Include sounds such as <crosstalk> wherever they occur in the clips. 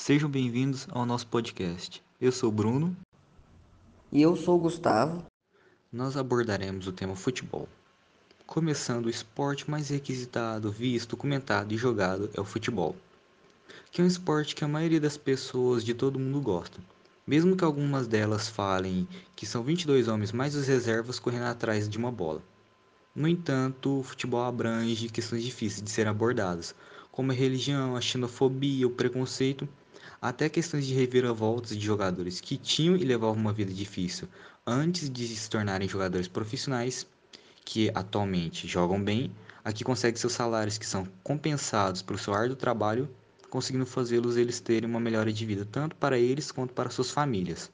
Sejam bem-vindos ao nosso podcast. Eu sou o Bruno. E eu sou o Gustavo. Nós abordaremos o tema futebol. Começando o esporte mais requisitado, visto, comentado e jogado é o futebol, que é um esporte que a maioria das pessoas de todo mundo gosta. Mesmo que algumas delas falem que são 22 homens mais os reservas correndo atrás de uma bola. No entanto, o futebol abrange questões difíceis de serem abordadas, como a religião, a xenofobia, o preconceito, até questões de reviravoltas de jogadores que tinham e levavam uma vida difícil antes de se tornarem jogadores profissionais, que atualmente jogam bem, aqui conseguem seus salários que são compensados pelo seu árduo trabalho conseguindo fazê-los eles terem uma melhora de vida tanto para eles quanto para suas famílias.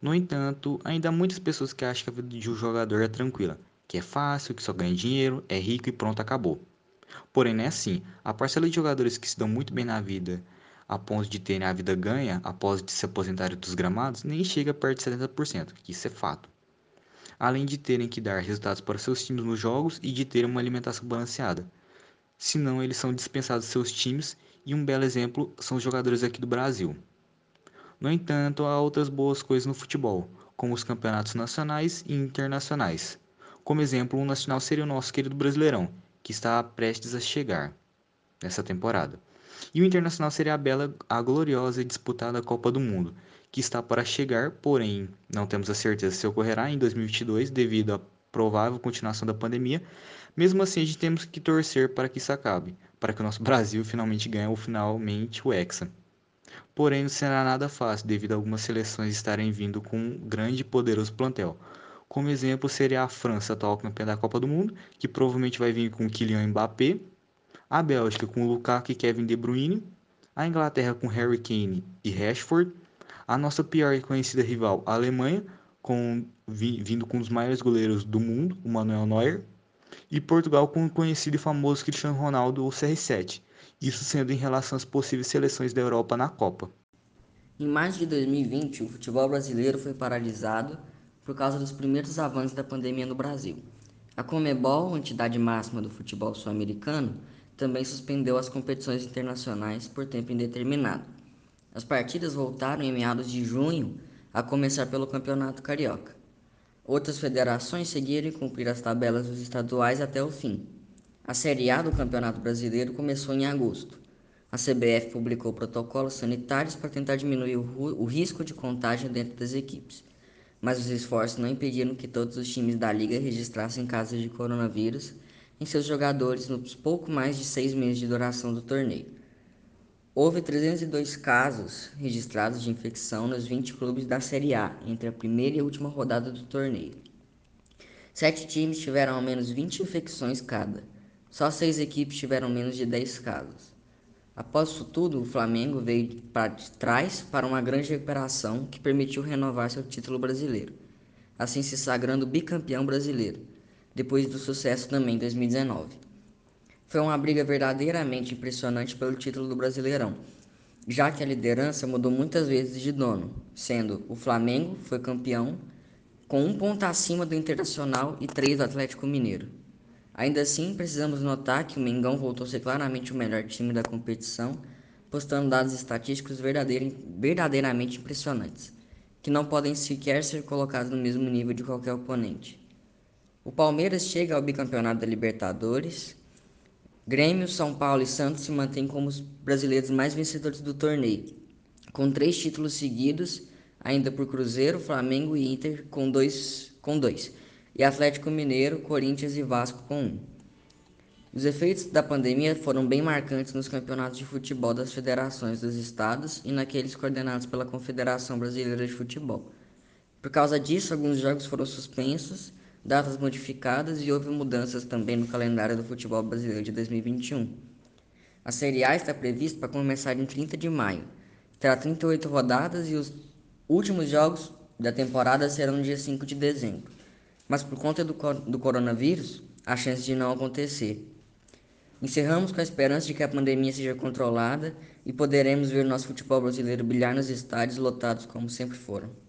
No entanto, ainda há muitas pessoas que acham que a vida de um jogador é tranquila, que é fácil, que só ganha dinheiro, é rico e pronto, acabou. Porém, não é assim. A parcela de jogadores que se dão muito bem na vida, a ponto de terem a vida ganha após de se aposentarem dos gramados, nem chega perto de 70%, que isso é fato. Além de terem que dar resultados para seus times nos jogos e de terem uma alimentação balanceada. Senão, eles são dispensados seus times e um belo exemplo são os jogadores aqui do Brasil. No entanto, há outras boas coisas no futebol, como os campeonatos nacionais e internacionais. Como exemplo, um nacional seria o nosso querido Brasileirão, que está prestes a chegar nessa temporada. E o internacional seria a bela, a gloriosa e disputada Copa do Mundo, que está para chegar, porém não temos a certeza se ocorrerá em 2022 devido à provável continuação da pandemia. Mesmo assim, a gente temos que torcer para que isso acabe, para que o nosso <laughs> Brasil finalmente ganhe ou finalmente o Hexa. Porém, não será nada fácil devido a algumas seleções estarem vindo com um grande e poderoso plantel. Como exemplo seria a França, atual campeã da Copa do Mundo, que provavelmente vai vir com Kylian Mbappé, a Bélgica com Lukaku e Kevin De Bruyne, a Inglaterra com Harry Kane e Rashford, a nossa pior e conhecida rival, a Alemanha, com, vindo com um dos maiores goleiros do mundo, o Manuel Neuer, e Portugal com o conhecido e famoso Cristiano Ronaldo, o CR7, isso sendo em relação às possíveis seleções da Europa na Copa. Em março de 2020, o futebol brasileiro foi paralisado por causa dos primeiros avanços da pandemia no Brasil. A Comebol, entidade máxima do futebol sul-americano, também suspendeu as competições internacionais por tempo indeterminado. As partidas voltaram em meados de junho, a começar pelo Campeonato Carioca. Outras federações seguiram e cumpriram as tabelas dos estaduais até o fim. A Série A do Campeonato Brasileiro começou em agosto. A CBF publicou protocolos sanitários para tentar diminuir o, o risco de contágio dentro das equipes, mas os esforços não impediram que todos os times da liga registrassem casos de coronavírus em seus jogadores nos pouco mais de seis meses de duração do torneio. Houve 302 casos registrados de infecção nos 20 clubes da Série A entre a primeira e a última rodada do torneio. Sete times tiveram ao menos 20 infecções cada. Só seis equipes tiveram menos de 10 casos. Após isso tudo, o Flamengo veio para trás para uma grande recuperação que permitiu renovar seu título brasileiro, assim se sagrando bicampeão brasileiro, depois do sucesso também em 2019. Foi uma briga verdadeiramente impressionante pelo título do Brasileirão, já que a liderança mudou muitas vezes de dono, sendo o Flamengo foi campeão com um ponto acima do Internacional e três do Atlético Mineiro. Ainda assim, precisamos notar que o Mengão voltou a ser claramente o melhor time da competição, postando dados estatísticos verdadeiramente impressionantes, que não podem sequer ser colocados no mesmo nível de qualquer oponente. O Palmeiras chega ao bicampeonato da Libertadores Grêmio, São Paulo e Santos se mantêm como os brasileiros mais vencedores do torneio, com três títulos seguidos, ainda por Cruzeiro, Flamengo e Inter com dois, com dois, e Atlético Mineiro, Corinthians e Vasco com um. Os efeitos da pandemia foram bem marcantes nos campeonatos de futebol das federações dos estados e naqueles coordenados pela Confederação Brasileira de Futebol. Por causa disso, alguns jogos foram suspensos datas modificadas e houve mudanças também no calendário do futebol brasileiro de 2021. A Série A está prevista para começar em 30 de maio. Terá 38 rodadas e os últimos jogos da temporada serão no dia 5 de dezembro. Mas por conta do, do coronavírus, há chance de não acontecer. Encerramos com a esperança de que a pandemia seja controlada e poderemos ver nosso futebol brasileiro brilhar nos estádios lotados como sempre foram.